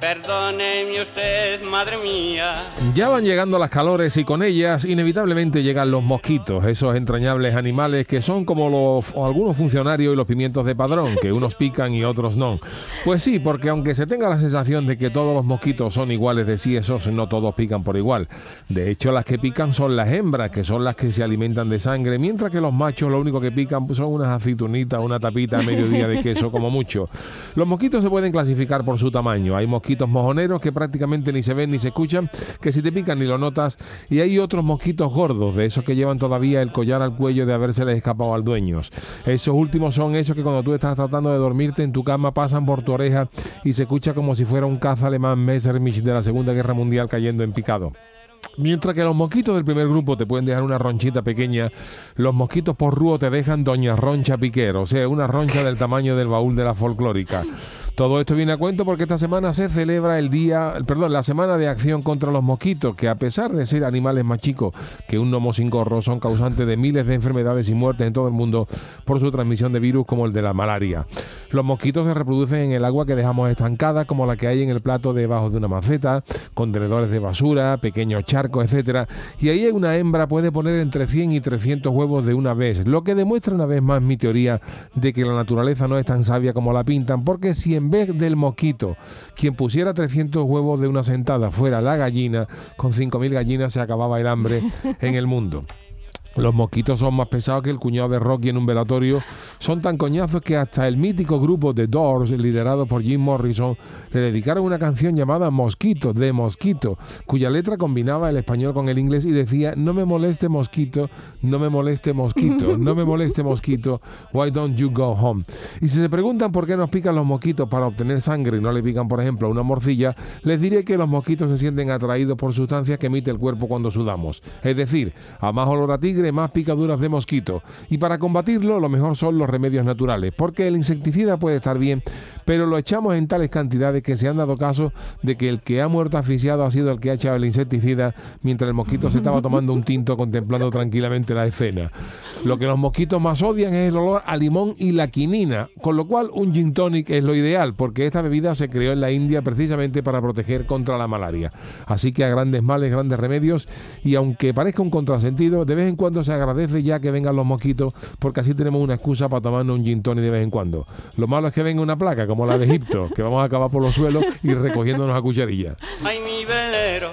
Perdóneme usted, madre mía. Ya van llegando las calores y con ellas inevitablemente llegan los mosquitos, esos entrañables animales que son como los algunos funcionarios y los pimientos de padrón, que unos pican y otros no. Pues sí, porque aunque se tenga la sensación de que todos los mosquitos son iguales de sí, esos no todos pican por igual. De hecho, las que pican son las hembras, que son las que se alimentan de sangre, mientras que los machos lo único que pican son unas aceitunitas, una tapita a mediodía de queso como mucho. Los mosquitos se pueden clasificar por su tamaño. Hay mosquitos mosquitos mojoneros que prácticamente ni se ven ni se escuchan, que si te pican ni lo notas. Y hay otros mosquitos gordos, de esos que llevan todavía el collar al cuello de habérseles escapado al dueño. Esos últimos son esos que cuando tú estás tratando de dormirte en tu cama pasan por tu oreja y se escucha como si fuera un caza alemán Messerschmitt de la Segunda Guerra Mundial cayendo en picado. Mientras que los mosquitos del primer grupo te pueden dejar una ronchita pequeña, los mosquitos por rúo te dejan doña roncha piquero, o sea, una roncha del tamaño del baúl de la folclórica. Todo esto viene a cuento porque esta semana se celebra el día, perdón, la semana de acción contra los mosquitos, que a pesar de ser animales más chicos que un gnomo sin gorro, son causantes de miles de enfermedades y muertes en todo el mundo por su transmisión de virus como el de la malaria. Los mosquitos se reproducen en el agua que dejamos estancada, como la que hay en el plato debajo de una maceta, contenedores de basura, pequeños charcos, etcétera. Y ahí una hembra puede poner entre 100 y 300 huevos de una vez, lo que demuestra una vez más mi teoría de que la naturaleza no es tan sabia como la pintan, porque si en vez del mosquito, quien pusiera 300 huevos de una sentada fuera la gallina, con 5.000 gallinas se acababa el hambre en el mundo. Los mosquitos son más pesados que el cuñado de Rocky en un velatorio. Son tan coñazos que hasta el mítico grupo The Doors, liderado por Jim Morrison, le dedicaron una canción llamada Mosquito, de Mosquito, cuya letra combinaba el español con el inglés y decía, no me moleste mosquito, no me moleste mosquito, no me moleste mosquito, why don't you go home? Y si se preguntan por qué nos pican los mosquitos para obtener sangre y no le pican, por ejemplo, una morcilla, les diré que los mosquitos se sienten atraídos por sustancias que emite el cuerpo cuando sudamos. Es decir, a más olor a tigre, más picaduras de mosquito. Y para combatirlo, lo mejor son los remedios naturales, porque el insecticida puede estar bien, pero lo echamos en tales cantidades que se han dado caso de que el que ha muerto asfixiado ha sido el que ha echado el insecticida mientras el mosquito se estaba tomando un tinto contemplando tranquilamente la escena. Lo que los mosquitos más odian es el olor a limón y la quinina, con lo cual un gin tonic es lo ideal, porque esta bebida se creó en la India precisamente para proteger contra la malaria. Así que a grandes males, grandes remedios, y aunque parezca un contrasentido, de vez en cuando se agradece ya que vengan los mosquitos, porque así tenemos una excusa para tomarnos un gin tonic de vez en cuando. Lo malo es que venga una placa como la de Egipto, que vamos a acabar por los suelos y recogiéndonos a cucharillas. Ay, mi velero.